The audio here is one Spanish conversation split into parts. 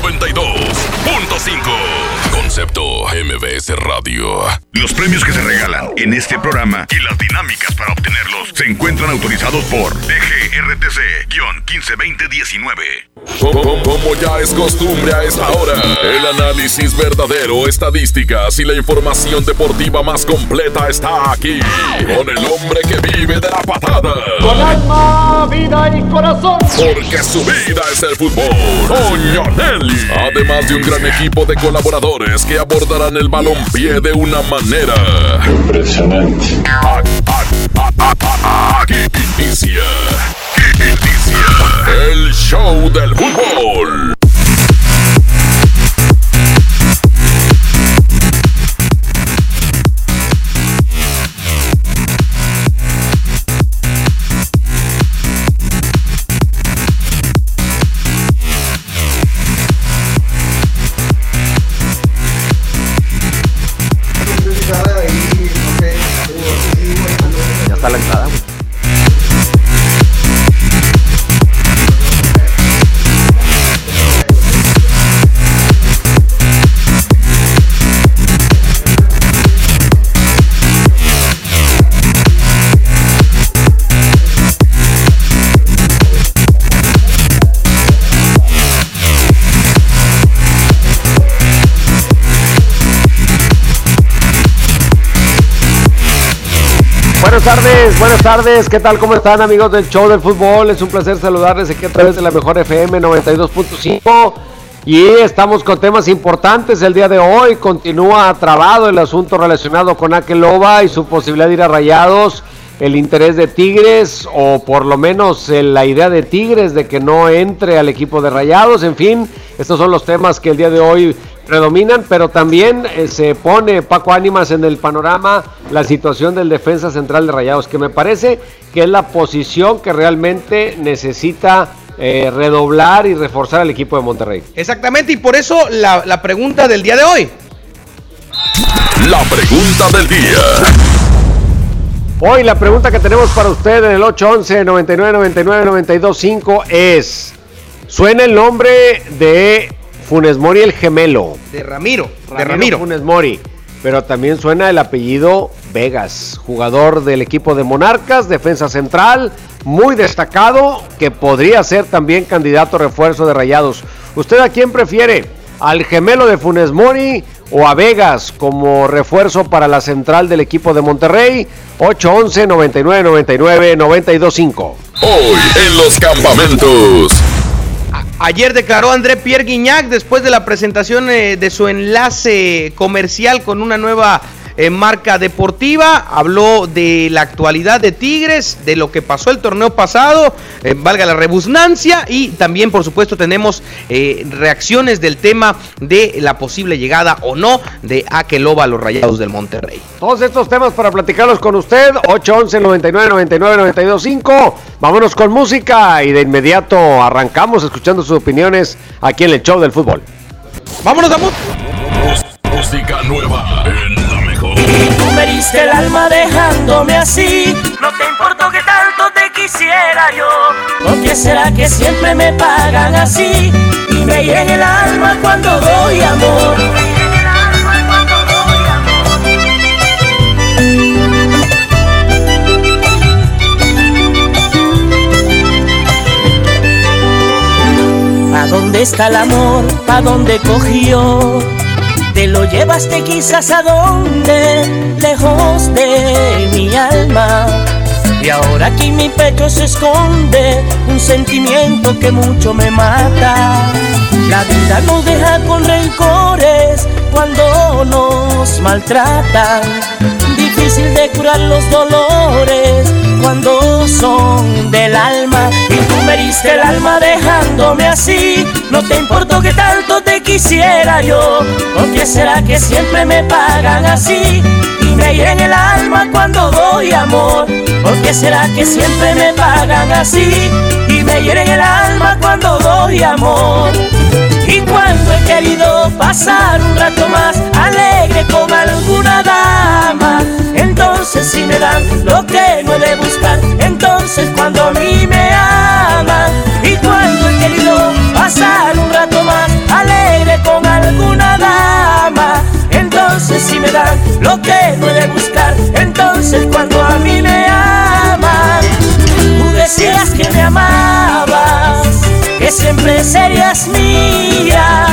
92.5. Concepto MBS Radio. Los premios que se regalan en este programa y las dinámicas para obtenerlos se encuentran autorizados por DGRTC-152019. Como, ya es costumbre a esta hora, el análisis verdadero, estadísticas y la información deportiva más completa está aquí. Con el hombre que vive de la patada. Con alma, vida y corazón. Porque su vida es el fútbol. Toño Nelly. Además de un gran equipo de colaboradores que abordarán el balompié de una manera. Impresionante. Aquí inicia. El show del fútbol. Ya está la entrada, Buenas tardes, buenas tardes, ¿qué tal? ¿Cómo están amigos del show del fútbol? Es un placer saludarles aquí a través de la mejor FM 92.5 y estamos con temas importantes el día de hoy. Continúa trabado el asunto relacionado con Akeloba y su posibilidad de ir a Rayados, el interés de Tigres o por lo menos eh, la idea de Tigres de que no entre al equipo de Rayados. En fin, estos son los temas que el día de hoy predominan, pero también eh, se pone Paco Ánimas en el panorama la situación del defensa central de Rayados, que me parece que es la posición que realmente necesita eh, redoblar y reforzar al equipo de Monterrey. Exactamente, y por eso la, la pregunta del día de hoy. La pregunta del día. Hoy la pregunta que tenemos para usted en el 811 99 99 925 es ¿Suena el nombre de Funes Mori el gemelo? De Ramiro, de Ramiro Ramiro. Funes Mori. Pero también suena el apellido Vegas, jugador del equipo de Monarcas, defensa central, muy destacado, que podría ser también candidato a refuerzo de Rayados. ¿Usted a quién prefiere? ¿Al gemelo de Funes Mori o a Vegas como refuerzo para la central del equipo de Monterrey? 811 99 99 925. Hoy en los campamentos. Ayer declaró André Pierre Guignac después de la presentación eh, de su enlace comercial con una nueva eh, marca deportiva. Habló de la actualidad de Tigres, de lo que pasó el torneo pasado, eh, valga la rebusnancia, y también, por supuesto, tenemos eh, reacciones del tema de la posible llegada o no de Akeloba a los Rayados del Monterrey. Todos estos temas para platicarlos con usted, 811 99 99 925. Vámonos con música y de inmediato arrancamos escuchando sus opiniones aquí en el show del fútbol. Vámonos a música. Música nueva en. Diste el alma dejándome así. No te importó que tanto te quisiera yo. ¿Por qué será que siempre me pagan así? Y me llena el alma cuando doy amor. ¿A dónde está el amor? ¿A dónde cogió? Te lo llevaste quizás a donde, lejos de mi alma. Y ahora aquí en mi pecho se esconde un sentimiento que mucho me mata. La vida nos deja con rencores cuando nos maltratan. Difícil de curar los dolores cuando son el alma dejándome así. No te importó que tanto te quisiera yo. ¿Por qué será que siempre me pagan así? Y me hieren el alma cuando. ¿Por qué será que siempre me pagan así? Y me hieren el alma cuando doy amor. Y cuando he querido pasar un rato más alegre con alguna dama, entonces si me dan lo que no he de buscar, entonces cuando a mí me aman. Y cuando he querido pasar un rato más alegre con alguna dama, entonces si me dan lo que no he de buscar, entonces cuando a mí me aman. Decías que me amabas que siempre serías mía.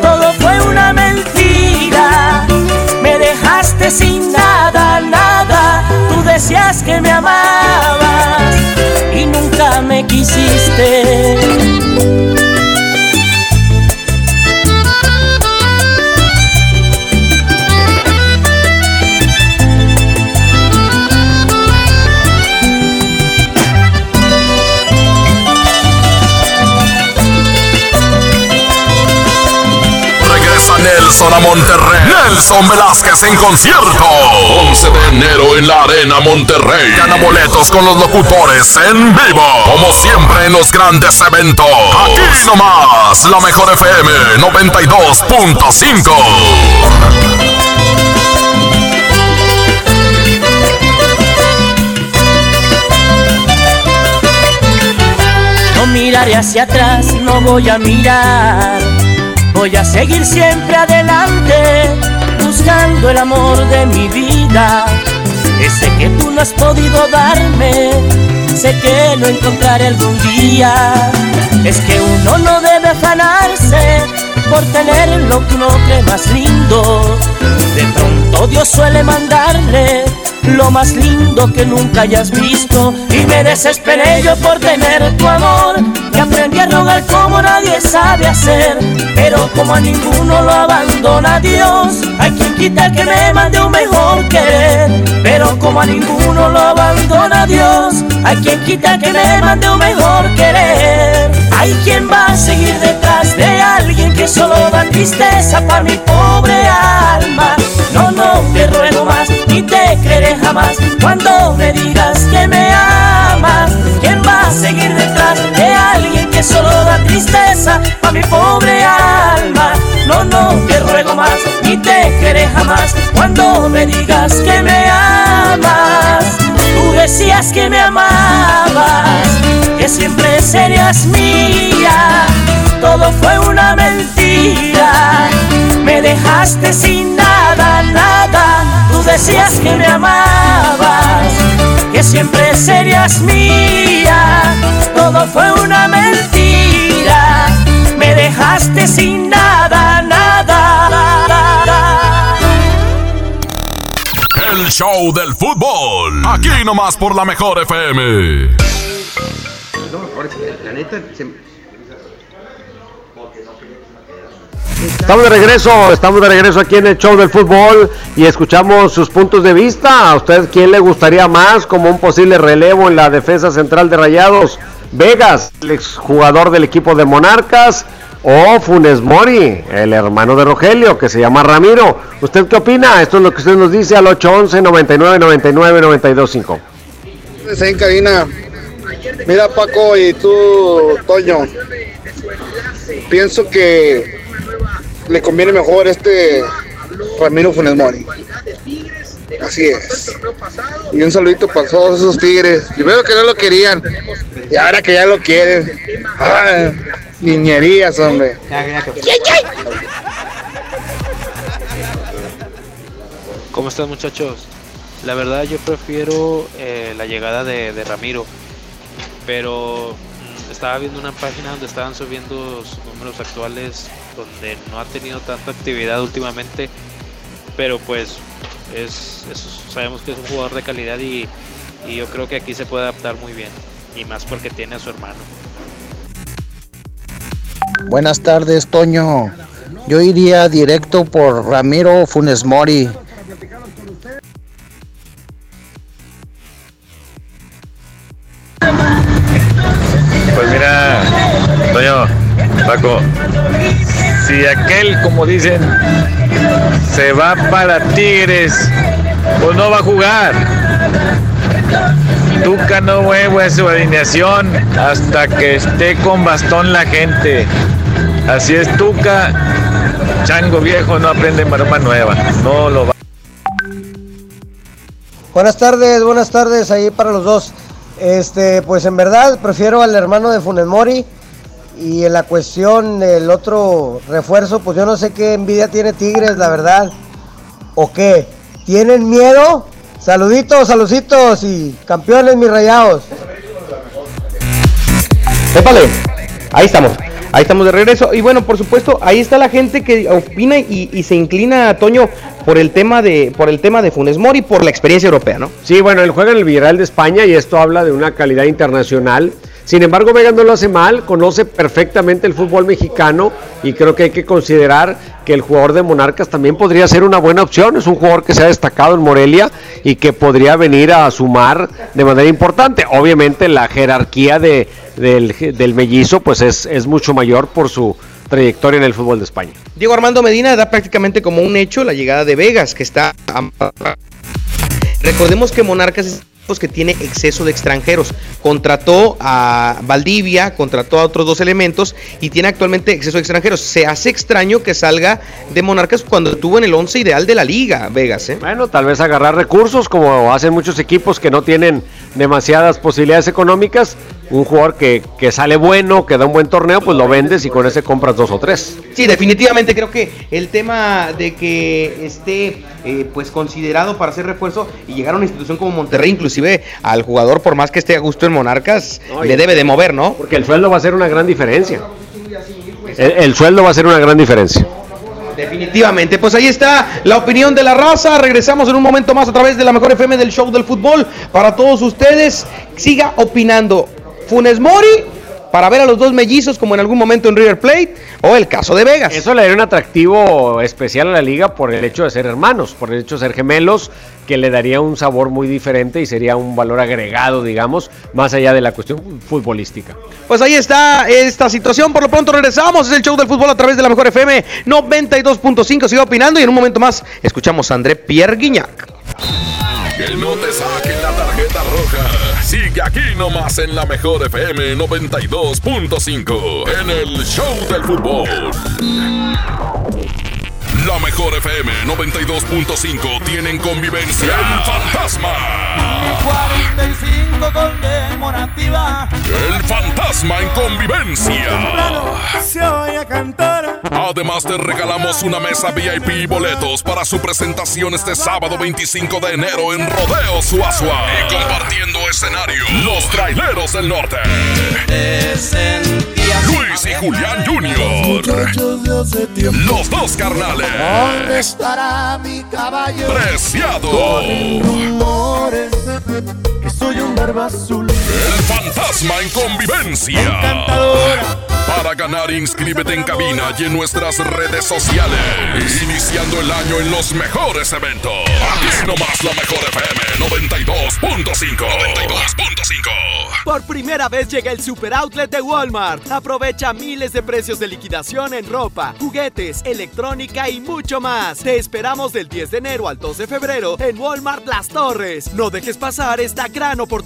Todo fue una mentira, me dejaste sin nada, nada. Tú decías que me amabas y nunca me quisiste. Nelson a Monterrey. Nelson Velázquez en concierto. 11 de enero en la Arena Monterrey. Gana boletos con los locutores en vivo. Como siempre en los grandes eventos. Aquí nomás, la mejor FM 92.5. No miraré hacia atrás, no voy a mirar Voy a seguir siempre adelante, buscando el amor de mi vida. Ese que tú no has podido darme, sé que lo encontraré algún día. Es que uno no debe afanarse por tener lo que uno cree más lindo. De pronto Dios suele mandarle lo más lindo que nunca hayas visto. Y me desesperé yo por tener tu amor y aprendí a rogar como nadie sabe hacer. Pero como a ninguno lo abandona Dios hay quien quita que me mande un mejor querer. Pero como a ninguno lo abandona Dios hay quien quita que me mande un mejor querer. Hay quien va a seguir detrás de alguien que solo da tristeza para mi pobre alma. No, no te ruego más ni te creeré jamás cuando me digas que me amas. ¿Quién va a seguir detrás de alguien que solo da tristeza a mi pobre alma? No, no te ruego más ni te creeré jamás cuando me digas que me amas. Tú decías que me amabas, que siempre serías mía. Todo fue una mentira, me dejaste sin nada, nada decías que me amabas, que siempre serías mía. Todo fue una mentira, me dejaste sin nada, nada. El show del fútbol, aquí nomás por la mejor FM. La neta, Estamos de regreso, estamos de regreso aquí en el show del fútbol y escuchamos sus puntos de vista. ¿A usted quién le gustaría más como un posible relevo en la defensa central de Rayados? Vegas, el exjugador del equipo de Monarcas, o Funes Mori, el hermano de Rogelio, que se llama Ramiro. ¿Usted qué opina? Esto es lo que usted nos dice al 811 99 99 925. En cabina. Mira Paco y tú, Toño. Pienso que le conviene mejor este Ramiro Funes Mori. Así es. Y un saludito para todos esos tigres. Primero que no lo querían. Y ahora que ya lo quieren. Ah, niñerías, hombre. ¿Cómo están muchachos? La verdad yo prefiero eh, la llegada de, de Ramiro. Pero estaba viendo una página donde estaban subiendo sus números actuales, donde no ha tenido tanta actividad últimamente, pero pues es, sabemos que es un jugador de calidad y, y yo creo que aquí se puede adaptar muy bien, y más porque tiene a su hermano. Buenas tardes, Toño. Yo iría directo por Ramiro Funes Mori. Pues mira, Toño, Paco, si aquel, como dicen, se va para Tigres, pues no va a jugar. Tuca no mueve su alineación hasta que esté con bastón la gente. Así es, Tuca, chango viejo, no aprende maroma nueva. No lo va. Buenas tardes, buenas tardes ahí para los dos. Este, pues en verdad prefiero al hermano de Funes Mori y en la cuestión del otro refuerzo, pues yo no sé qué envidia tiene Tigres, la verdad. ¿O qué? ¿Tienen miedo? Saluditos, saluditos y campeones mis rayados. Épale, ahí estamos. Ahí estamos de regreso. Y bueno, por supuesto, ahí está la gente que opina y, y se inclina, Toño, por el tema de por el tema de Funes Mori por la experiencia europea, ¿no? Sí, bueno, él juega en el Villarreal de España y esto habla de una calidad internacional. Sin embargo, Vega no lo hace mal, conoce perfectamente el fútbol mexicano y creo que hay que considerar que el jugador de Monarcas también podría ser una buena opción. Es un jugador que se ha destacado en Morelia y que podría venir a sumar de manera importante. Obviamente la jerarquía de, del, del mellizo pues es, es mucho mayor por su trayectoria en el fútbol de España. Diego Armando Medina da prácticamente como un hecho la llegada de Vegas, que está... Recordemos que Monarcas que tiene exceso de extranjeros. Contrató a Valdivia, contrató a otros dos elementos y tiene actualmente exceso de extranjeros. Se hace extraño que salga de Monarcas cuando estuvo en el 11 ideal de la liga, Vegas. ¿eh? Bueno, tal vez agarrar recursos como hacen muchos equipos que no tienen demasiadas posibilidades económicas. Un jugador que, que sale bueno, que da un buen torneo, pues lo vendes y con ese compras dos o tres. Sí, definitivamente creo que el tema de que esté eh, pues considerado para hacer refuerzo y llegar a una institución como Monterrey, inclusive al jugador, por más que esté a gusto en Monarcas, No, le debe de mover, ¿no? Porque el sueldo va a ser una gran diferencia. El, el sueldo va a ser una gran diferencia. Definitivamente, pues ahí está la opinión de la raza. Regresamos en un momento más a través de la mejor FM del show del fútbol. Para todos ustedes, siga opinando. Funes Mori para ver a los dos mellizos como en algún momento en River Plate o el caso de Vegas. Eso le daría un atractivo especial a la liga por el hecho de ser hermanos, por el hecho de ser gemelos, que le daría un sabor muy diferente y sería un valor agregado, digamos, más allá de la cuestión futbolística. Pues ahí está esta situación. Por lo pronto regresamos. Es el show del fútbol a través de la mejor FM 92.5. Sigue opinando y en un momento más escuchamos a André Pierre Guignac. Sigue aquí nomás en la mejor FM 92.5 en el Show del Fútbol. La mejor FM 92.5 tienen convivencia El Fantasma. 45 conmemorativa. El Fantasma en convivencia. Se oye cantar. Además te regalamos una mesa VIP y boletos para su presentación este sábado 25 de enero en Rodeo Suazua. Y compartiendo escenario, los traileros del norte. Luis y Julián Jr. Los dos carnales. ¿Dónde estará mi caballo? Preciado. Barba azul. El fantasma en convivencia. Para ganar, inscríbete en cabina y en nuestras redes sociales. Iniciando el año en los mejores eventos. Aquí nomás la mejor FM 92.5. 92.5. Por primera vez llega el Super Outlet de Walmart. Aprovecha miles de precios de liquidación en ropa, juguetes, electrónica y mucho más. Te esperamos del 10 de enero al 2 de febrero en Walmart Las Torres. No dejes pasar esta gran oportunidad.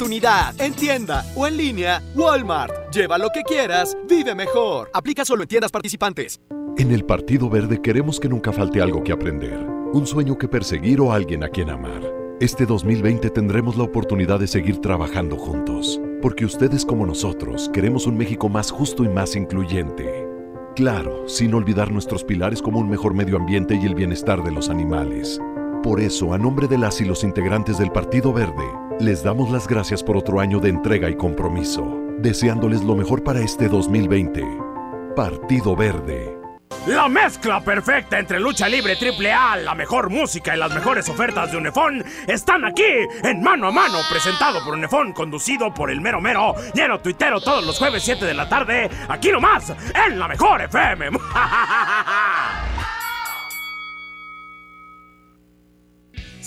En tienda o en línea, Walmart. Lleva lo que quieras, vive mejor. Aplica solo en tiendas participantes. En el Partido Verde queremos que nunca falte algo que aprender, un sueño que perseguir o alguien a quien amar. Este 2020 tendremos la oportunidad de seguir trabajando juntos, porque ustedes como nosotros queremos un México más justo y más incluyente. Claro, sin olvidar nuestros pilares como un mejor medio ambiente y el bienestar de los animales. Por eso, a nombre de las y los integrantes del Partido Verde, les damos las gracias por otro año de entrega y compromiso, deseándoles lo mejor para este 2020. Partido Verde. La mezcla perfecta entre lucha libre triple A, la mejor música y las mejores ofertas de Unefón están aquí en Mano a Mano, presentado por Unefón, conducido por el mero mero, lleno tuitero todos los jueves 7 de la tarde, aquí nomás, en la mejor FM.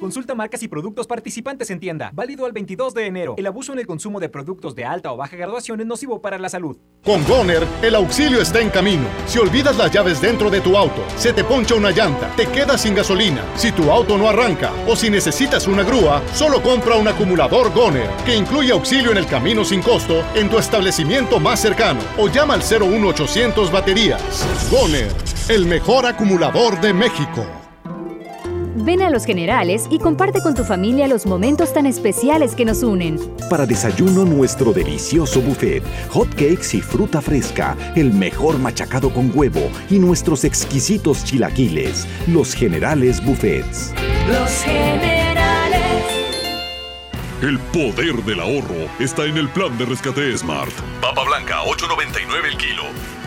Consulta marcas y productos participantes en tienda. Válido al 22 de enero. El abuso en el consumo de productos de alta o baja graduación es nocivo para la salud. Con Goner, el auxilio está en camino. Si olvidas las llaves dentro de tu auto, se te poncha una llanta, te quedas sin gasolina, si tu auto no arranca o si necesitas una grúa, solo compra un acumulador Goner, que incluye auxilio en el camino sin costo en tu establecimiento más cercano o llama al 01800 baterías. Goner, el mejor acumulador de México. Ven a Los Generales y comparte con tu familia los momentos tan especiales que nos unen. Para desayuno nuestro delicioso buffet, hot cakes y fruta fresca, el mejor machacado con huevo y nuestros exquisitos chilaquiles. Los Generales Buffets. Los Generales. El poder del ahorro está en el plan de rescate Smart. Papa blanca, 8.99 el kilo.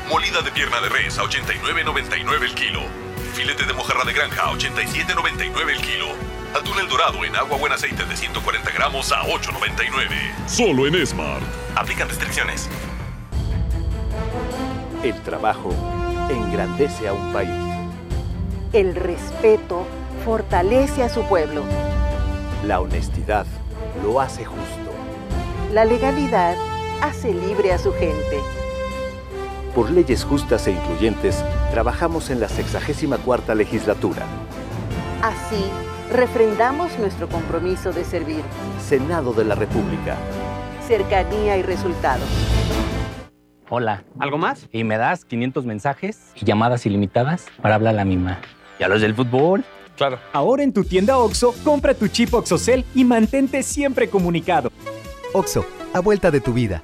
Molida de pierna de res, a 89.99 el kilo. Filete de mojarra de granja, a 87.99 el kilo. Atún el dorado en agua buen aceite de 140 gramos a 8.99. Solo en Smart. Aplican restricciones. El trabajo engrandece a un país. El respeto fortalece a su pueblo. La honestidad lo hace justo. La legalidad hace libre a su gente. Por leyes justas e incluyentes, trabajamos en la 64 legislatura. Así, refrendamos nuestro compromiso de servir. Senado de la República. Cercanía y resultados. Hola. ¿Algo más? Y me das 500 mensajes y llamadas ilimitadas para hablar a la misma. ¿Y a los del fútbol? Claro. Ahora en tu tienda OXO, compra tu chip OXOCEL y mantente siempre comunicado. OXO, a vuelta de tu vida.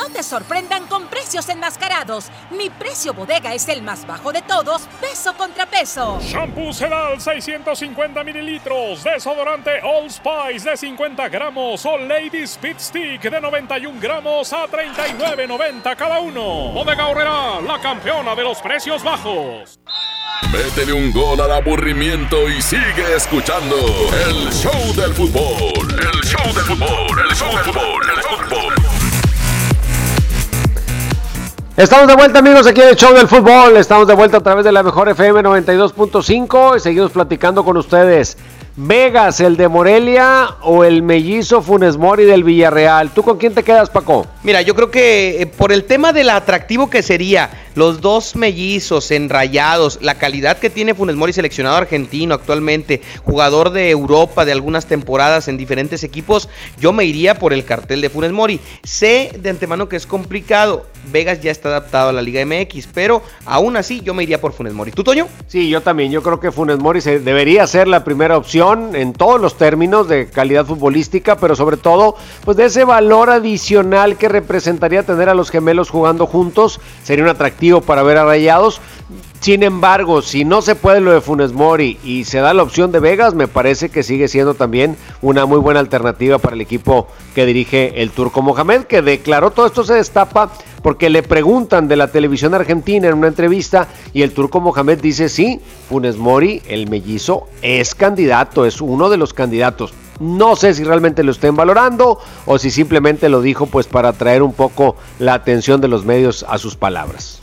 No te sorprendan con precios enmascarados. Mi precio bodega es el más bajo de todos, peso contra peso. Shampoo Sedal 650 mililitros, desodorante All Spice de 50 gramos o Lady Speed Stick de 91 gramos a 39.90 cada uno. Bodega Horrera, la campeona de los precios bajos. Métele un gol al aburrimiento y sigue escuchando el show del fútbol. El show del fútbol, el show del fútbol, el fútbol. Estamos de vuelta amigos aquí en el show del fútbol, estamos de vuelta a través de la mejor FM 92.5 y seguimos platicando con ustedes. Vegas, el de Morelia o el mellizo Funes Mori del Villarreal. ¿Tú con quién te quedas, Paco? Mira, yo creo que eh, por el tema del atractivo que sería los dos mellizos enrayados, la calidad que tiene Funes Mori, seleccionado argentino actualmente, jugador de Europa de algunas temporadas en diferentes equipos, yo me iría por el cartel de Funes Mori. Sé de antemano que es complicado, Vegas ya está adaptado a la Liga MX, pero aún así yo me iría por Funes Mori. ¿Tú, Toño? Sí, yo también, yo creo que Funes Mori se debería ser la primera opción en todos los términos de calidad futbolística, pero sobre todo, pues de ese valor adicional que representaría tener a los gemelos jugando juntos, sería un atractivo para ver a Rayados. Sin embargo, si no se puede lo de Funes Mori y se da la opción de Vegas, me parece que sigue siendo también una muy buena alternativa para el equipo que dirige el Turco Mohamed, que declaró todo esto se destapa porque le preguntan de la televisión argentina en una entrevista y el Turco Mohamed dice sí, Funes Mori, el mellizo, es candidato, es uno de los candidatos. No sé si realmente lo estén valorando o si simplemente lo dijo pues para atraer un poco la atención de los medios a sus palabras.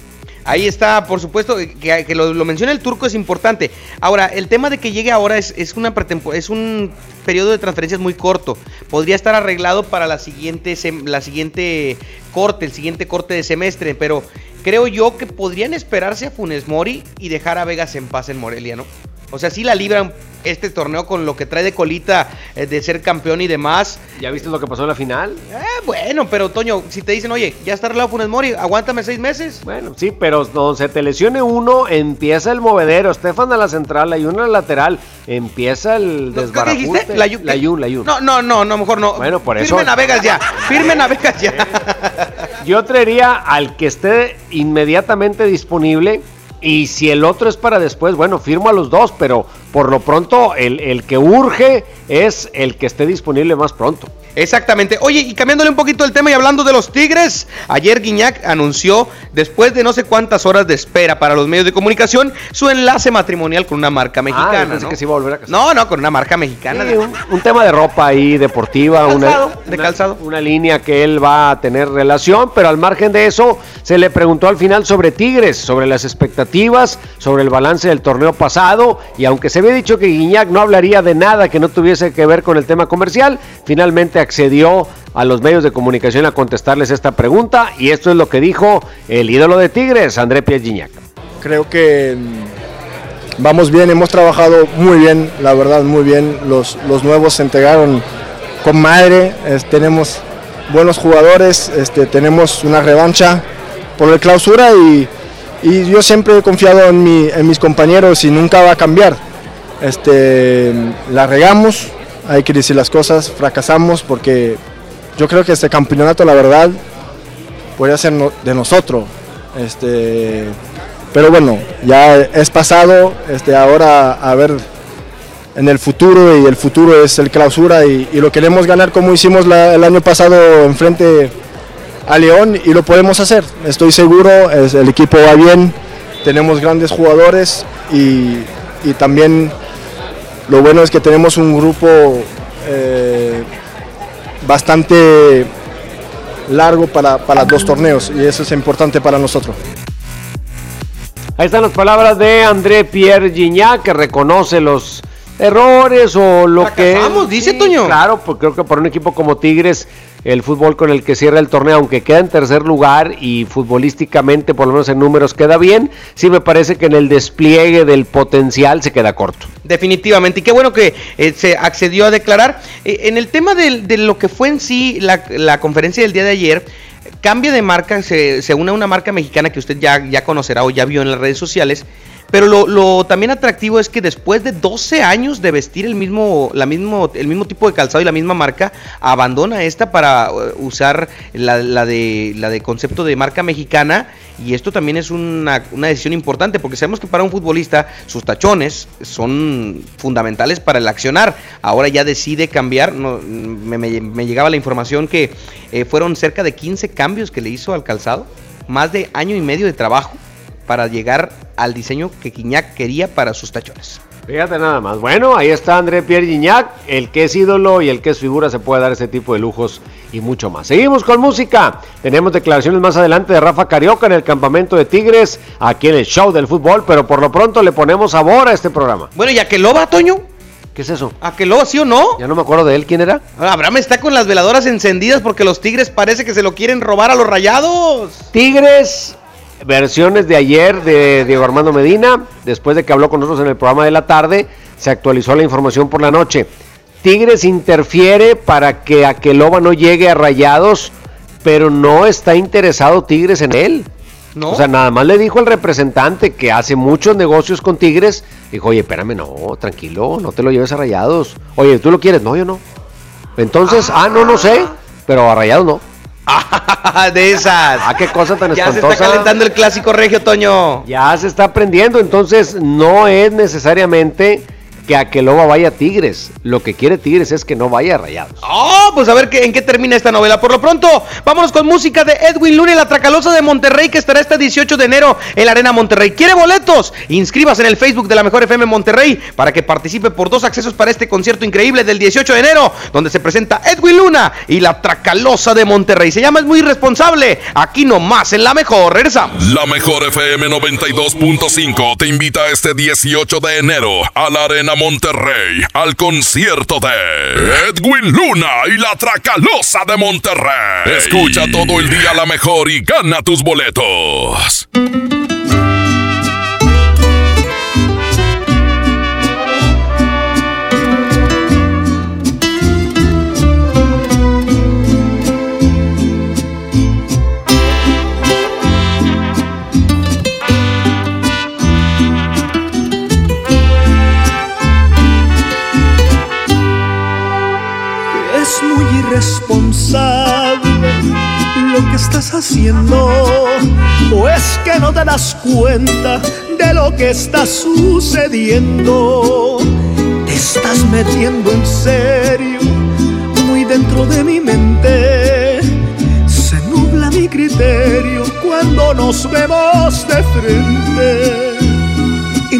Ahí está, por supuesto, que, lo, lo, menciona el turco es importante. Ahora, el tema de que llegue ahora es, es una es un periodo de transferencias muy corto. Podría estar arreglado para la siguiente, la siguiente corte, el siguiente corte de semestre, pero creo yo que podrían esperarse a Funes Mori y dejar a Vegas en paz en Morelia, ¿no? O sea, sí la libran este torneo con lo que trae de colita eh, de ser campeón y demás. ¿Ya viste lo que pasó en la final? Eh, bueno, pero Toño, si te dicen, oye, ya está arreglado Funes Mori, aguántame seis meses. Bueno, sí, pero donde se te lesione uno, empieza el movedero. Estefan a la central, hay uno a la lateral, empieza el desbarajuste. ¿Qué dijiste? La, Yu- la Yun, la Yun. No, no, no, no, mejor no. Bueno, por eso. Firmen a Vegas ya. Firmen a Vegas ya. Yo traería al que esté inmediatamente disponible. Y si el otro es para después, bueno, firmo a los dos, pero por lo pronto el, el que urge es el que esté disponible más pronto. Exactamente. Oye, y cambiándole un poquito el tema y hablando de los Tigres, ayer Guiñac anunció, después de no sé cuántas horas de espera para los medios de comunicación, su enlace matrimonial con una marca mexicana. Ah, pensé ¿no? que se iba a volver a casar. no, no, con una marca mexicana. Sí, un, un tema de ropa ahí, deportiva, una, Calzado, de una- calzado. una línea que él va a tener relación, pero al margen de eso, se le preguntó al final sobre Tigres, sobre las expectativas, sobre el balance del torneo pasado, y aunque se había dicho que Guiñac no hablaría de nada que no tuviese que ver con el tema comercial, finalmente accedió a los medios de comunicación a contestarles esta pregunta, y esto es lo que dijo el ídolo de Tigres, André Pierre Gignac. Creo que mm, vamos bien, hemos trabajado muy bien, la verdad, muy bien. Los, los nuevos se integraron con madre, tenemos buenos jugadores, este, tenemos una revancha por la clausura y, y yo siempre he confiado en, mi- en mis compañeros y nunca va a cambiar. Este, la regamos, hay que decir las cosas, fracasamos porque yo creo que este campeonato, la verdad, podría ser de nosotros. Este, pero bueno, ya es pasado, este, ahora a ver en el futuro y el futuro es el clausura y, lo queremos ganar como hicimos el año pasado enfrente a León y lo podemos hacer. Estoy seguro, el equipo va bien, tenemos grandes jugadores y, y también lo bueno es que tenemos un grupo eh, bastante largo para, para dos torneos y eso es importante para nosotros. Ahí están las palabras de André Pierre Gignac, que reconoce los errores o lo que. Fracasamos, dice Toño. Claro, porque creo que para un equipo como Tigres, el fútbol con el que cierra el torneo, aunque queda en tercer lugar y futbolísticamente, por lo menos en números, queda bien, sí me parece que en el despliegue del potencial se queda corto. Definitivamente, y qué bueno que eh, se accedió a declarar. Eh, en el tema de, lo que fue en sí la, la conferencia del día de ayer, cambia de marca, se, se une a una marca mexicana que usted ya, ya conocerá o ya vio en las redes sociales. Pero lo, también atractivo es que después de 12 años de vestir el mismo, la mismo, el mismo tipo de calzado y la misma marca, abandona esta para eh, usar la, de, la de concepto de marca mexicana. Y esto también es una, una decisión importante porque sabemos que para un futbolista sus tachones son fundamentales para el accionar. Ahora ya decide cambiar. No, me llegaba la información que eh, fueron cerca de 15 cambios que le hizo al calzado. Más de año y medio de trabajo para llegar al diseño que Quiñac quería para sus tachones. Fíjate nada más. Bueno, ahí está André Pierre Gignac, el que es ídolo y el que es figura se puede dar ese tipo de lujos y mucho más. Seguimos con música. Tenemos declaraciones más adelante de Rafa Carioca en el campamento de Tigres, aquí en el show del fútbol, pero por lo pronto le ponemos sabor a este programa. Bueno, ¿y Aqueloba, Toño? ¿Qué es eso? ¿Aqueloba sí o no? Ya no me acuerdo de él, ¿quién era? Abraham está con las veladoras encendidas porque los Tigres parece que se lo quieren robar a los rayados. Tigres, versiones de ayer de Diego Armando Medina, después de que habló con nosotros en el programa de la tarde, se actualizó la información por la noche. Tigres interfiere para que Aqueloba no llegue a Rayados, pero no está interesado Tigres en él. ¿No? O sea, nada más le dijo el representante que hace muchos negocios con Tigres. Dijo, oye, espérame, no, tranquilo, no te lo lleves a Rayados. Oye, ¿tú lo quieres? No, yo no. Entonces, ah, no, no sé, pero a Rayados no. de esas. Ah, qué cosa tan Ya se espantosa. está calentando el clásico regio, Toño. Ya se está aprendiendo, entonces no es necesariamente que Aqueloba vaya a Tigres. Lo que quiere Tigres es que no vaya a Rayados. Oh, pues a ver qué, en qué termina esta novela. Por lo pronto, vámonos con música de Edwin Luna y la Tracalosa de Monterrey, que estará este 18 de enero en la Arena Monterrey. ¿Quiere boletos? Inscríbase en el Facebook de la Mejor FM Monterrey para que participe por dos accesos para este concierto increíble del 18 de enero, donde se presenta Edwin Luna y la Tracalosa de Monterrey. Se llama Es Muy Responsable. Aquí nomás, en la Mejor. Regresamos. La mejor FM 92.5 te invita este 18 de enero a la Arena Monterrey al concierto de Edwin Luna y la Tracalosa de Monterrey. Escucha todo el día la mejor y gana tus boletos. irresponsable lo que estás haciendo o es que no te das cuenta de lo que está sucediendo. Te estás metiendo en serio muy dentro de mi mente. Se nubla mi criterio cuando nos vemos de frente.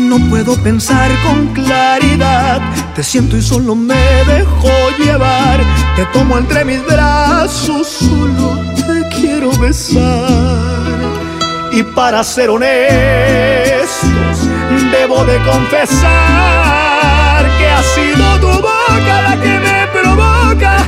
No puedo pensar con claridad. Te siento y solo me dejo llevar. Te tomo entre mis brazos, solo te quiero besar. Y para ser honestos, debo de confesar que ha sido tu boca la que me provoca,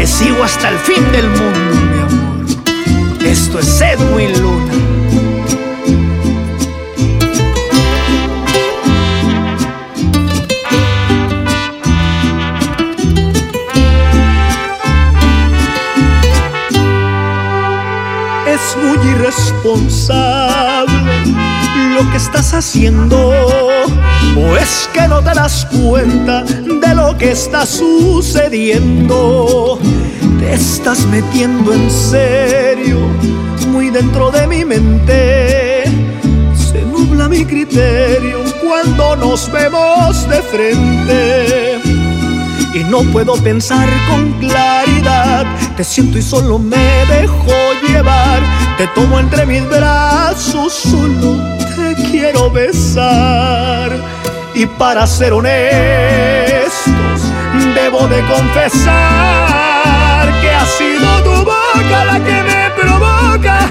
te sigo hasta el fin del mundo, mi amor. Esto es Edwin Luna. Es muy irresponsable lo que estás haciendo. ¿O es que no te das cuenta de lo que está sucediendo? Te estás metiendo en serio, muy dentro de mi mente. Se nubla mi criterio cuando nos vemos de frente y no puedo pensar con claridad. Te siento y solo me dejo llevar. Te tomo entre mis brazos, solo te quiero besar. Y para ser honestos, debo de confesar que ha sido tu boca la que me provoca,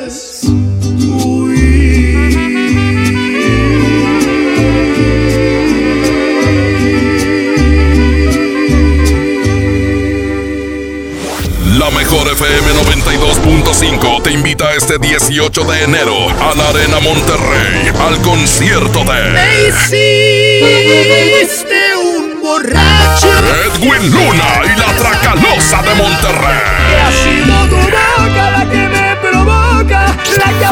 mejor FM 92.5 te invita este 18 de enero a la Arena Monterrey al concierto Me de hiciste un borracho. Edwin Luna y la Tracalosa de Monterrey. Que ha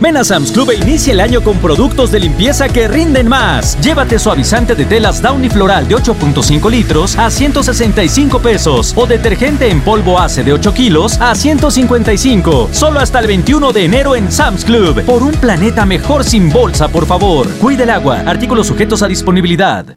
Ven a Sam's Club e inicia el año con productos de limpieza que rinden más. Llévate suavizante de telas Downy Floral de 8.5 litros a 165 pesos o detergente en polvo ACE de 8 kilos a 155. Solo hasta el 21 de enero en Sam's Club. Por un planeta mejor sin bolsa, por favor. Cuide el agua. Artículos sujetos a disponibilidad.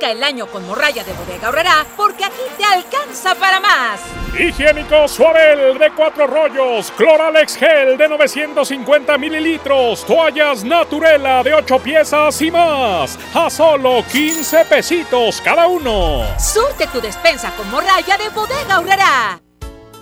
Arranca el año con morralla de bodega horrera porque aquí te alcanza para más. Higiénico Suabel de cuatro rollos, Cloralex Gel de 950 mililitros, toallas Naturela de 8 piezas y más, a solo 15 pesitos cada uno. Surte tu despensa con morralla de bodega horrera.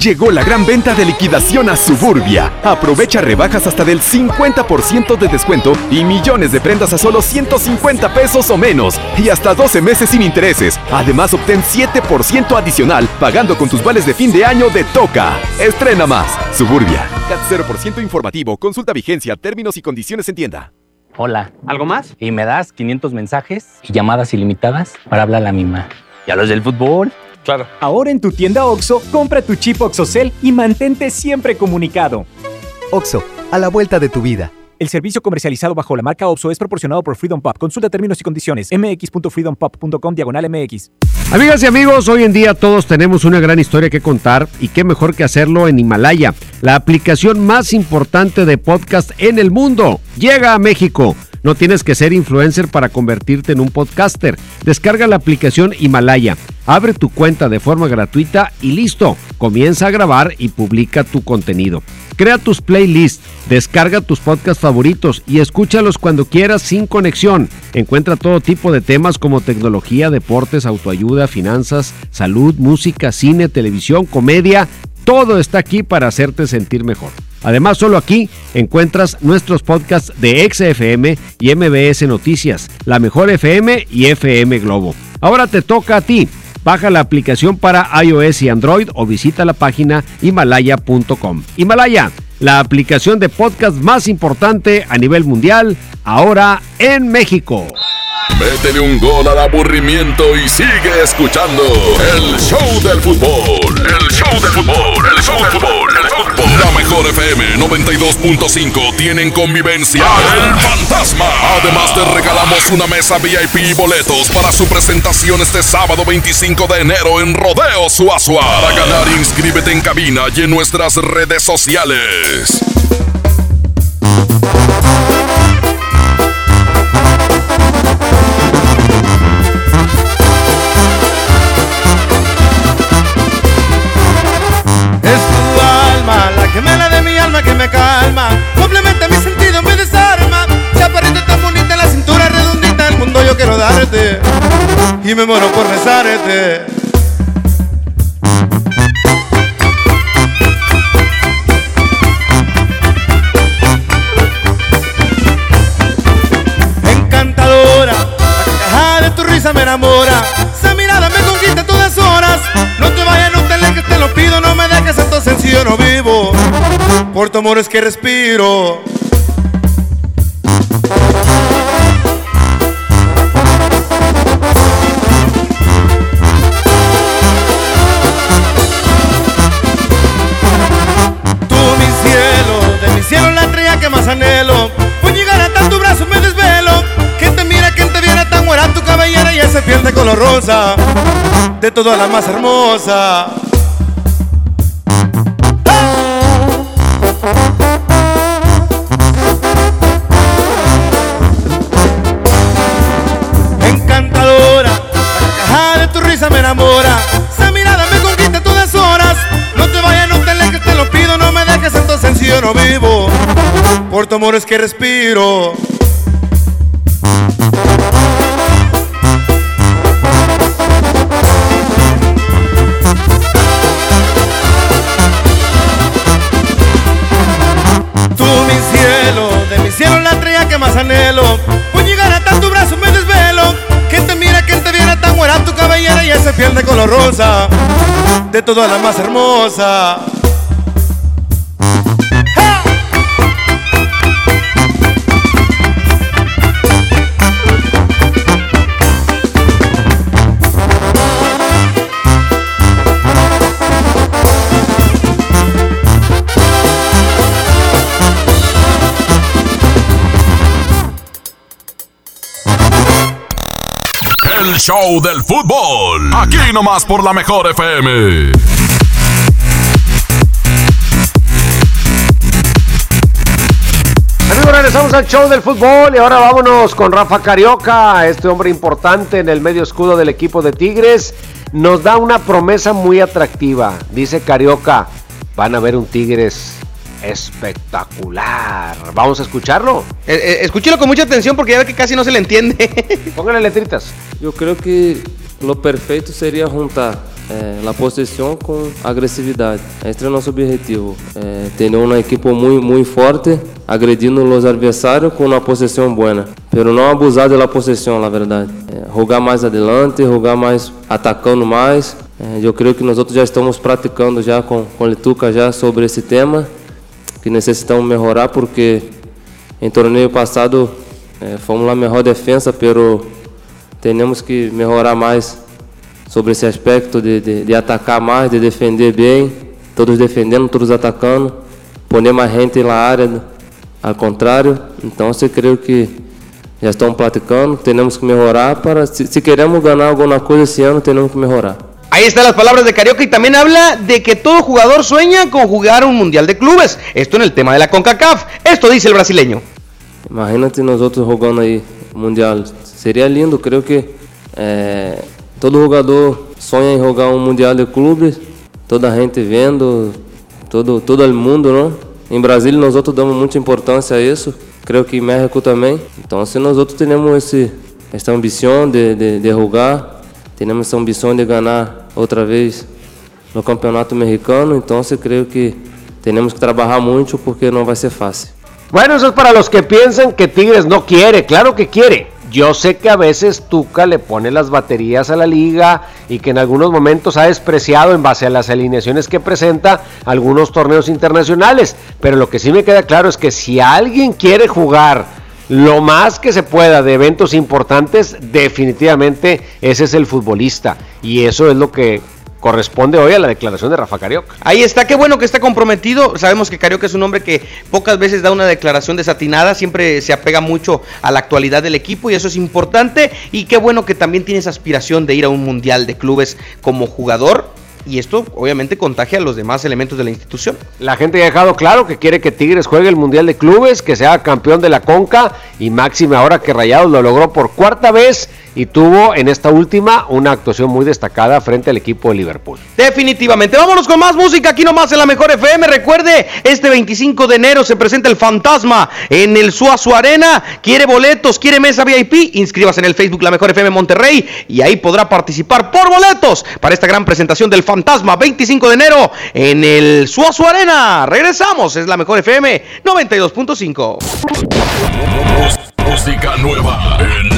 Llegó la gran venta de liquidación a Suburbia. Aprovecha rebajas hasta del 50% de descuento y millones de prendas a solo 150 pesos o menos. Y hasta 12 meses sin intereses. Además, obtén 7% adicional pagando con tus vales de fin de año de Toca. Estrena más. Suburbia. CAT 0% informativo. Consulta vigencia, términos y condiciones en tienda. Hola. ¿Algo más? Y me das 500 mensajes y llamadas ilimitadas para hablar a la misma. ¿Y a los del fútbol? Claro. Ahora en tu tienda OXO, compra tu chip OXOCEL y mantente siempre comunicado. OXO, a la vuelta de tu vida. El servicio comercializado bajo la marca OPSO es proporcionado por Freedom Pop. Consulta términos y condiciones. mx.freedompop.com diagonal mx. Amigas y amigos, hoy en día todos tenemos una gran historia que contar y qué mejor que hacerlo en Himalaya, la aplicación más importante de podcast en el mundo. Llega a México. No tienes que ser influencer para convertirte en un podcaster. Descarga la aplicación Himalaya, abre tu cuenta de forma gratuita y listo. Comienza a grabar y publica tu contenido. Crea tus playlists, descarga tus podcasts favoritos y escúchalos cuando quieras sin conexión. Encuentra todo tipo de temas como tecnología, deportes, autoayuda, finanzas, salud, música, cine, televisión, comedia. Todo está aquí para hacerte sentir mejor. Además, solo aquí encuentras nuestros podcasts de XFM y MBS Noticias, La Mejor FM y FM Globo. Ahora te toca a ti. Baja la aplicación para iOS y Android o visita la página himalaya.com. Himalaya, la aplicación de podcast más importante a nivel mundial, ahora en México. Métele un gol al aburrimiento y sigue escuchando el show del fútbol. El show del fútbol, el show del fútbol, el fútbol. La mejor FM 92.5 tienen convivencia El Fantasma. Además te regalamos una mesa VIP y boletos para su presentación este sábado 25 de enero en Rodeo Suazua. Para ganar inscríbete en cabina y en nuestras redes sociales. Y me muero por besarte. Encantadora, la caja de tu risa me enamora. Esa mirada me conquista todas horas. No te vayas, no te alejes, te lo pido, no me dejes, esto sencillo no vivo. Por tu amor es que respiro. De todas la más hermosa. Encantadora, la caja de tu risa me enamora. Esa mirada me conquista todas horas. No te vayas, no te alejes, te lo pido, no me dejes, entonces sencillo no vivo. Por tu amor es que respiro. De todas la más hermosa. Show del fútbol. Aquí nomás por la mejor FM. Amigos, regresamos al show del fútbol y ahora vámonos con Rafa Carioca, este hombre importante en el medio escudo del equipo de Tigres. Nos da una promesa muy atractiva. Dice Carioca, van a ver un Tigres espectacular. Vamos a escucharlo. Eh, eh, escúchelo con mucha atención porque ya ve que casi no se le entiende. Póngale letritas. Eu creio que o perfeito seria juntar eh, a posição com agressividade. Este é o nosso objetivo. Eh, ter uma equipe muito, muito forte, agredindo os adversários com uma posição boa. Pero não abusar da posição, na verdade. Eh, jogar mais adelante, jogar mais, atacando mais. Eh, eu creio que nós outros já estamos praticando já com, com o Lituca já sobre esse tema, que necessitamos melhorar porque em torneio passado eh, fomos a melhor defesa, pero temos que melhorar mais sobre esse aspecto de, de, de, atacar mais, de defender bem, todos defendendo, todos atacando, poner mais gente na área, ao contrário. Então, eu creio que já estão praticando, temos que melhorar para, se, se queremos ganhar alguma coisa esse ano, temos que melhorar. Ahí están las palabras de Carioca y también habla de que todo jugador sueña con jugar un mundial de clubes. Esto en el tema de la CONCACAF. Esto dice el brasileño. Imagínate nosotros jugando aí mundial. Seria lindo, creio que é, todo jogador sonha em jogar um mundial de clubes, toda gente vendo, todo todo o mundo, não? Em Brasília nós outros damos muita importância a isso, creio que em México também. Então se nós outros temos esse esta ambição de, de, jogar, temos essa ambição de ganhar outra vez no campeonato mexicano, então eu creio que temos que trabalhar muito porque não vai ser fácil. Bueno, eso es para los que piensan que Tigres no quiere, claro que quiere. Yo sé que a veces Tuca le pone las baterías a la liga y que en algunos momentos ha despreciado en base a las alineaciones que presenta algunos torneos internacionales, pero lo que sí me queda claro es que si alguien quiere jugar lo más que se pueda de eventos importantes, definitivamente ese es el futbolista y eso es lo que corresponde hoy a la declaración de Rafa Carioca. Ahí está, qué bueno que está comprometido. Sabemos que Carioca es un hombre que pocas veces da una declaración desatinada, siempre se apega mucho a la actualidad del equipo y eso es importante. Y qué bueno que también tiene esa aspiración de ir a un mundial de clubes como jugador. Y esto obviamente contagia a los demás elementos de la institución. La gente ha dejado claro que quiere que Tigres juegue el Mundial de Clubes, que sea campeón de la Conca y máxime ahora que Rayados lo logró por cuarta vez y tuvo en esta última una actuación muy destacada frente al equipo de Liverpool. Definitivamente. Vámonos con más música aquí nomás en la Mejor FM. Recuerde, este 25 de enero se presenta el Fantasma en el Suazo Arena. Quiere boletos, quiere mesa VIP. Inscríbase en el Facebook La Mejor FM Monterrey y ahí podrá participar por boletos para esta gran presentación del Fantasma 25 de enero en el Suazo Arena. Regresamos, es la Mejor FM 92.5. Música nueva en.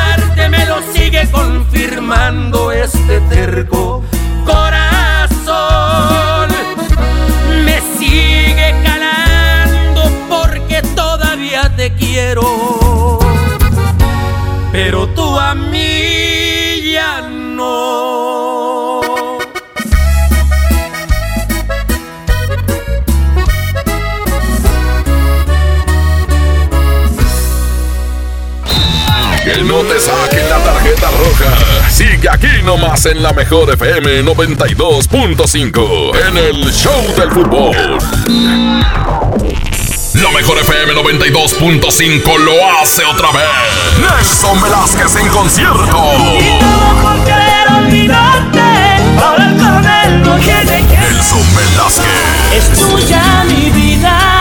confirmando este terco corazón. Me sigue calando porque todavía te quiero. Pero tú a mí ya no. No te saquen la roja. Sigue aquí nomás en la mejor FM 92.5 en el Show del Fútbol. La mejor FM 92.5 lo hace otra vez. Nelson Velázquez en concierto. por querer olvidarte, ahora que Nelson Velázquez. Es tuya mi vida,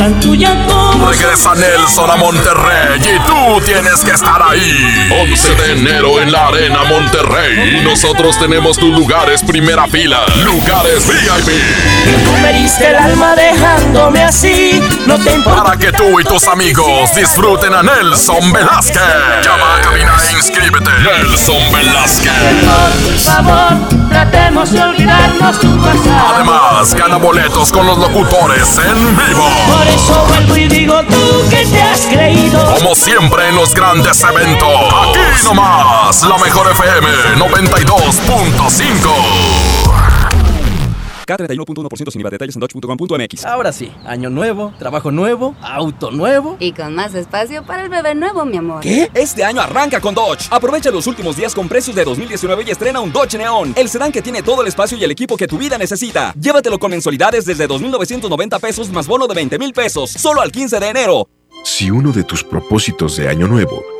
tan tuya como Regresa Nelson a Monterrey y tú tienes que estar ahí. 11 de enero en la Arena Monterrey. Y nosotros tenemos tus lugares primera fila. Lugares VIP. Tú me diste el alma dejándome así, no te importa. Para que tú y tus amigos disfruten a Nelson Velázquez. Llama a cabina e inscríbete. Nelson Velázquez. Por favor, tratemos de olvidarnos tu pasado. Además, gana boletos con los locutores en vivo. Por eso vuelvo y digo tú que te has creído. Como siempre en los grandes eventos. Aquí nomás, la mejor FM 92.5. K31.1% sin IVA. Detalles en dodge.com.mx. Ahora sí, año nuevo, trabajo nuevo, auto nuevo. Y con más espacio para el bebé nuevo, mi amor. ¿Qué? Este año arranca con Dodge. Aprovecha los últimos días con precios de 2019 y estrena un Dodge Neon, el sedán que tiene todo el espacio y el equipo que tu vida necesita. Llévatelo con mensualidades desde 2.990 pesos más bono de 20 mil pesos, solo al 15 de enero. Si uno de tus propósitos de año nuevo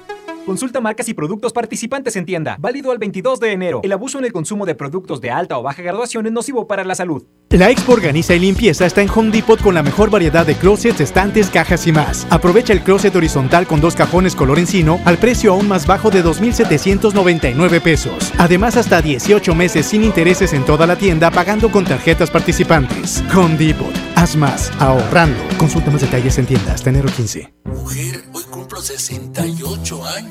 Consulta marcas y productos participantes en tienda. Válido al 22 de enero. El abuso en el consumo de productos de alta o baja graduación es nocivo para la salud. La Expo Organiza y Limpieza está en Home Depot con la mejor variedad de closets, estantes, cajas y más. Aprovecha el closet horizontal con dos cajones color encino al precio aún más bajo de 2.799 pesos. Además, hasta 18 meses sin intereses en toda la tienda pagando con tarjetas participantes. Home Depot. Haz más, ahorrando. Consulta más detalles en tiendas hasta enero 15. Mujer, hoy cumplo los 68 años.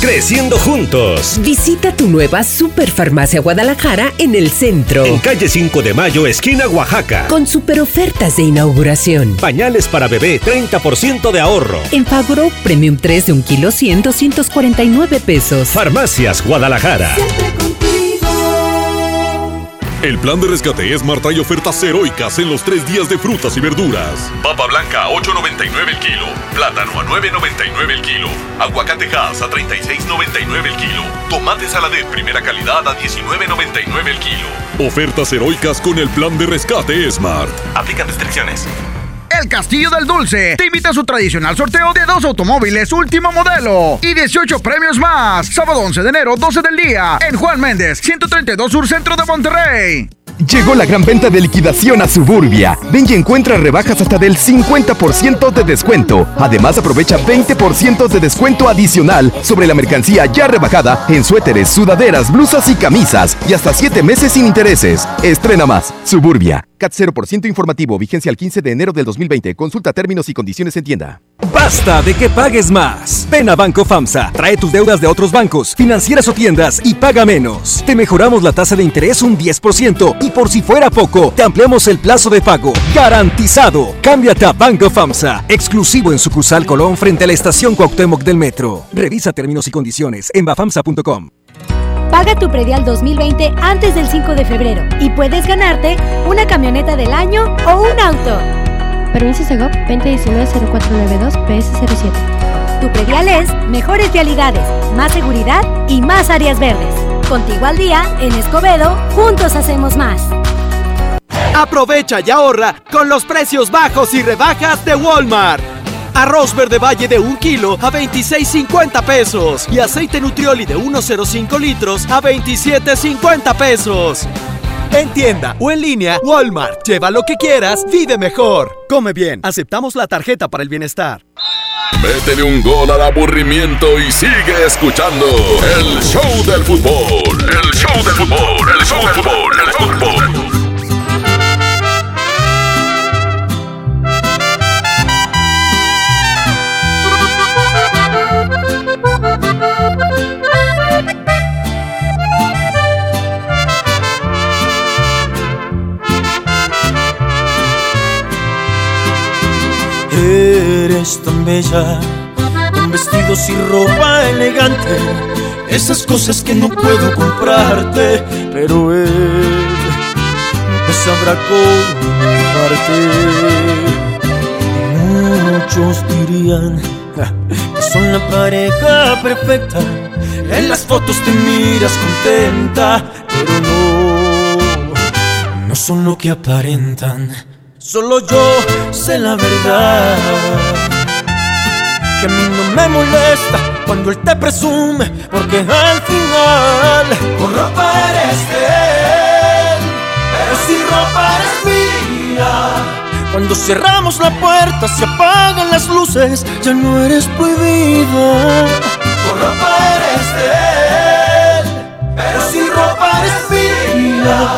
Creciendo juntos. Visita tu nueva Superfarmacia Guadalajara en el centro. En calle 5 de Mayo, esquina Oaxaca. Con super ofertas de inauguración. Pañales para bebé, 30% de ahorro. En Fagro Premium 3 de un kilo 100, 249 pesos. Farmacias Guadalajara. El plan de rescate Smart trae ofertas heroicas en los tres días de frutas y verduras. Papa blanca a 8.99 el kilo. Plátano a 9.99 el kilo. Aguacate Hass a 36.99 el kilo. Tomate saladet primera calidad a 19.99 el kilo. Ofertas heroicas con el plan de rescate Smart. Aplican restricciones. El Castillo del Dulce te invita a su tradicional sorteo de dos automóviles último modelo y 18 premios más. Sábado 11 de enero, 12 del día, en Juan Méndez, 132 Sur Centro de Monterrey. Llegó la gran venta de liquidación a Suburbia. Ven y encuentra rebajas hasta del 50% de descuento. Además, aprovecha 20% de descuento adicional sobre la mercancía ya rebajada en suéteres, sudaderas, blusas y camisas. Y hasta 7 meses sin intereses. Estrena más. Suburbia. CAT 0% informativo. Vigencia al 15 de enero del 2020. Consulta términos y condiciones en tienda. Basta de que pagues más. Ven a Banco FAMSA, trae tus deudas de otros bancos, financieras o tiendas y paga menos. Te mejoramos la tasa de interés un 10% y por si fuera poco, te ampliamos el plazo de pago. Garantizado. Cámbiate a Banco FAMSA, exclusivo en sucursal Colón frente a la estación Cuauhtémoc del Metro. Revisa términos y condiciones en bafamsa.com. Paga tu predial 2020 antes del 5 de febrero y puedes ganarte una camioneta del año o un auto. Permiso Segov 2019-0492-PS07. Tu predial es mejores vialidades, más seguridad y más áreas verdes. Contigo al día, en Escobedo, juntos hacemos más. Aprovecha y ahorra con los precios bajos y rebajas de Walmart. Arroz verde valle de 1 kilo a 26.50 pesos y aceite nutrioli de 1.05 litros a 27.50 pesos. En tienda o en línea, Walmart. Lleva lo que quieras, vive mejor. Come bien, aceptamos la tarjeta para el bienestar. Métele un gol al aburrimiento y sigue escuchando el show del fútbol. El show del fútbol, el show del fútbol, el fútbol. Eres tan bella, con vestidos y ropa elegante, esas cosas que no puedo comprarte, pero él te sabrá comprarte. Muchos dirían que son la pareja perfecta, en las fotos te miras contenta, pero no, no son lo que aparentan. Solo yo sé la verdad. Que a mí no me molesta cuando él te presume, porque al final con ropa eres de él, pero si ropa eres mía. Cuando cerramos la puerta, se apagan las luces, ya no eres prohibida. Con ropa eres de él, pero si ropa eres mía.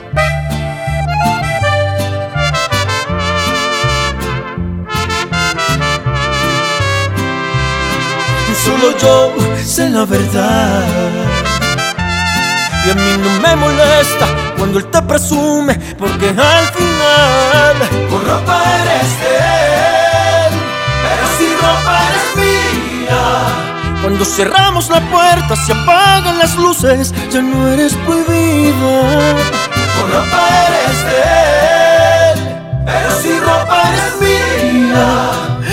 Solo yo sé la verdad. Y a mí no me molesta cuando él te presume, porque al final con ropa eres de él, pero si ropa eres mía. Cuando cerramos la puerta, se apagan las luces, ya no eres prohibida. Con ropa eres de él, pero si ropa eres mía.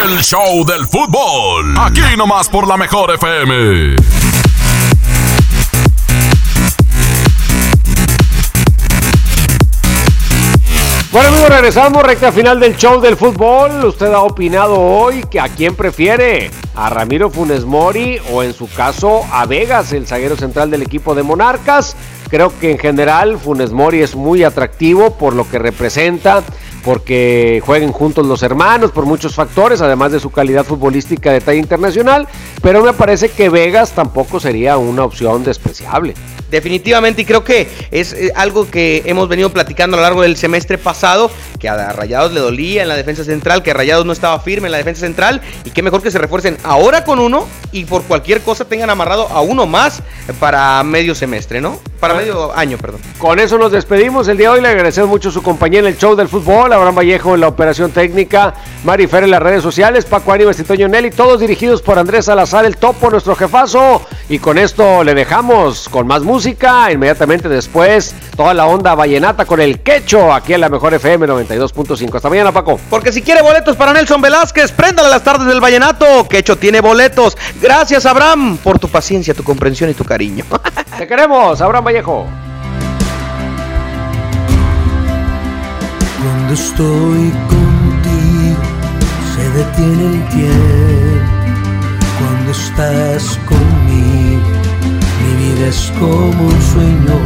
El show del fútbol. Aquí nomás por la mejor FM. Bueno amigos, regresamos recta final del show del fútbol. Usted ha opinado hoy que a quién prefiere, a Ramiro Funes Mori o en su caso a Vegas, el zaguero central del equipo de Monarcas. Creo que en general Funes Mori es muy atractivo por lo que representa, porque jueguen juntos los hermanos, por muchos factores, además de su calidad futbolística de talla internacional, pero me parece que Vegas tampoco sería una opción despreciable. Definitivamente, y creo que es eh, algo que hemos venido platicando a lo largo del semestre pasado, que a Rayados le dolía en la defensa central, que Rayados no estaba firme en la defensa central, y qué mejor que se refuercen ahora con uno y por cualquier cosa tengan amarrado a uno más para medio semestre, ¿no? Para medio año, perdón. Con eso nos despedimos el día de hoy. Le agradecemos mucho su compañía en el show del fútbol. Abraham Vallejo en la operación técnica. Mari Fer en las redes sociales. Paco Aníbal y Toño Nelly. Todos dirigidos por Andrés Salazar, el topo, nuestro jefazo. Y con esto le dejamos con más música. Inmediatamente después, toda la onda vallenata con el quecho. Aquí en la mejor FM 92.5. Hasta mañana, Paco. Porque si quiere boletos para Nelson Velázquez, préndale las tardes del vallenato. Quecho tiene boletos. Gracias, Abraham, por tu paciencia, tu comprensión y tu cariño. Te queremos, Abraham Vallejo. Cuando estoy contigo se detiene el tiempo. Cuando estás conmigo es como un sueño.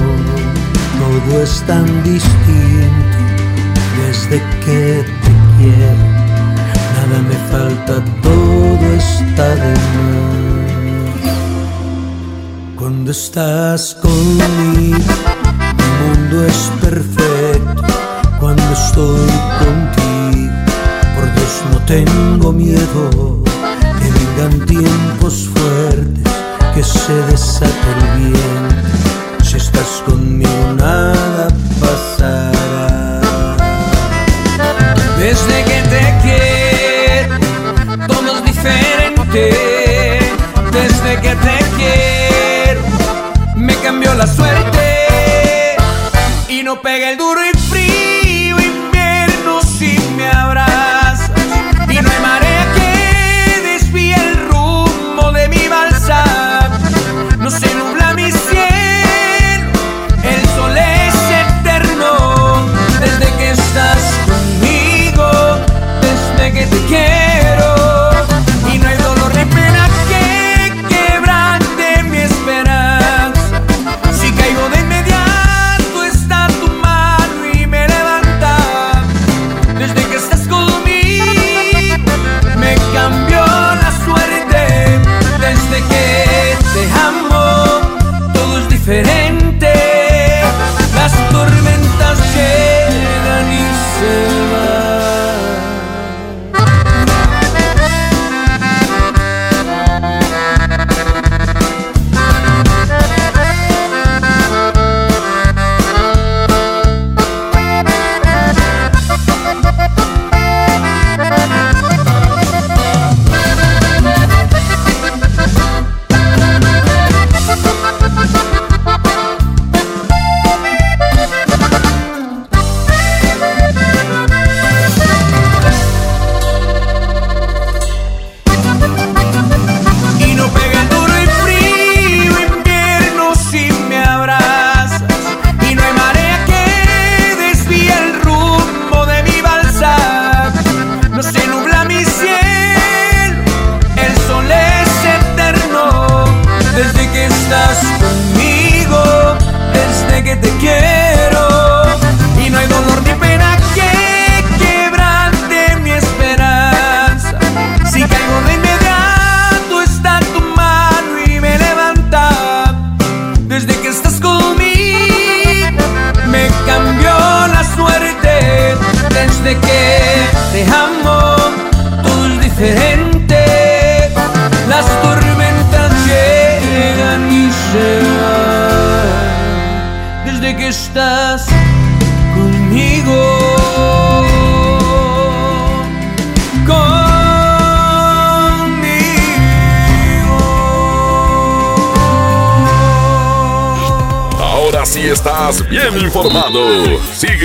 Todo es tan distinto desde que te quiero. Nada me falta, todo está de más. Cuando estás conmigo mi mundo es perfecto cuando estoy contigo. Por Dios no tengo miedo que vengan tiempos fuertes, que se desate